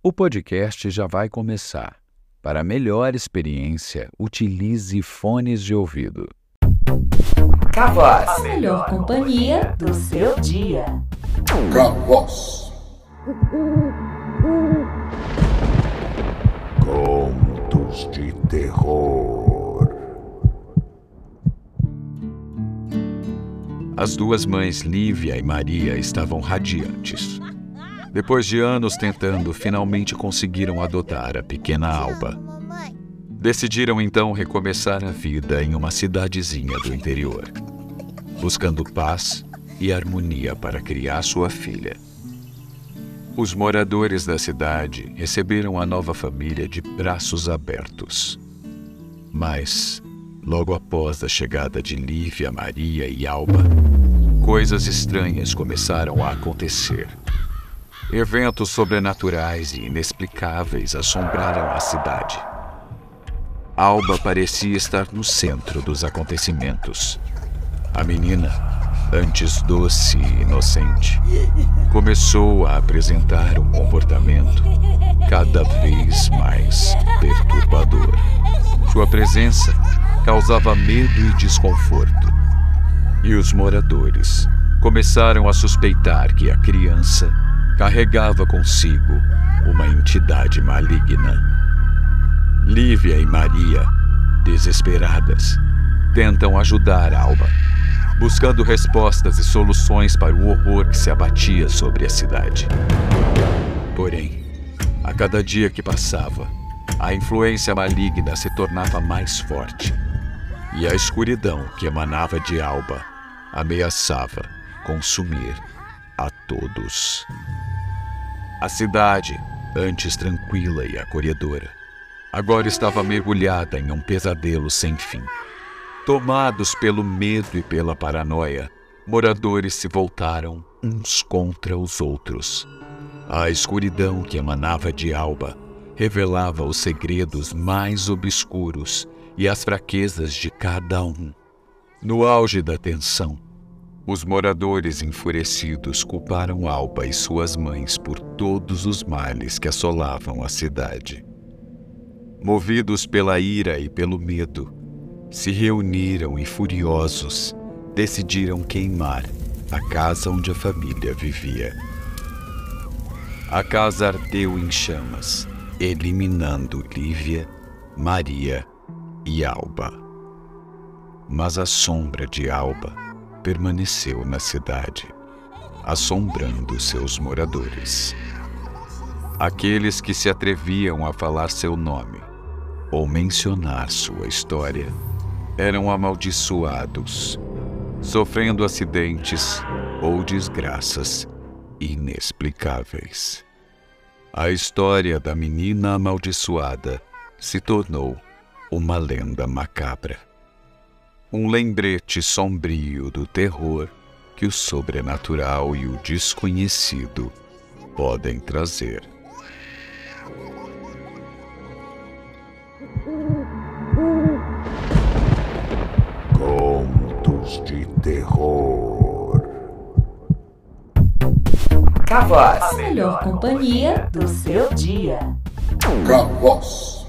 O podcast já vai começar. Para melhor experiência, utilize fones de ouvido. Cavoz. A melhor companhia do seu dia. Cavoz. Contos de terror. As duas mães, Lívia e Maria, estavam radiantes. Depois de anos tentando, finalmente conseguiram adotar a pequena Alba. Decidiram então recomeçar a vida em uma cidadezinha do interior, buscando paz e harmonia para criar sua filha. Os moradores da cidade receberam a nova família de braços abertos. Mas, logo após a chegada de Lívia, Maria e Alba, coisas estranhas começaram a acontecer. Eventos sobrenaturais e inexplicáveis assombraram a cidade. Alba parecia estar no centro dos acontecimentos. A menina, antes doce e inocente, começou a apresentar um comportamento cada vez mais perturbador. Sua presença causava medo e desconforto. E os moradores começaram a suspeitar que a criança carregava consigo uma entidade maligna. Lívia e Maria, desesperadas, tentam ajudar Alba, buscando respostas e soluções para o horror que se abatia sobre a cidade. Porém, a cada dia que passava, a influência maligna se tornava mais forte e a escuridão que emanava de Alba ameaçava consumir a todos. A cidade, antes tranquila e acolhedora, agora estava mergulhada em um pesadelo sem fim. Tomados pelo medo e pela paranoia, moradores se voltaram uns contra os outros. A escuridão que emanava de Alba revelava os segredos mais obscuros e as fraquezas de cada um. No auge da tensão, os moradores enfurecidos culparam Alba e suas mães por todos os males que assolavam a cidade. Movidos pela ira e pelo medo, se reuniram e furiosos decidiram queimar a casa onde a família vivia. A casa ardeu em chamas, eliminando Lívia, Maria e Alba. Mas a sombra de Alba permaneceu na cidade, assombrando seus moradores. Aqueles que se atreviam a falar seu nome ou mencionar sua história eram amaldiçoados, sofrendo acidentes ou desgraças inexplicáveis. A história da menina amaldiçoada se tornou uma lenda macabra um lembrete sombrio do terror que o sobrenatural e o desconhecido podem trazer. Contos de terror. Cavoz. A melhor companhia do seu dia. Cavoz.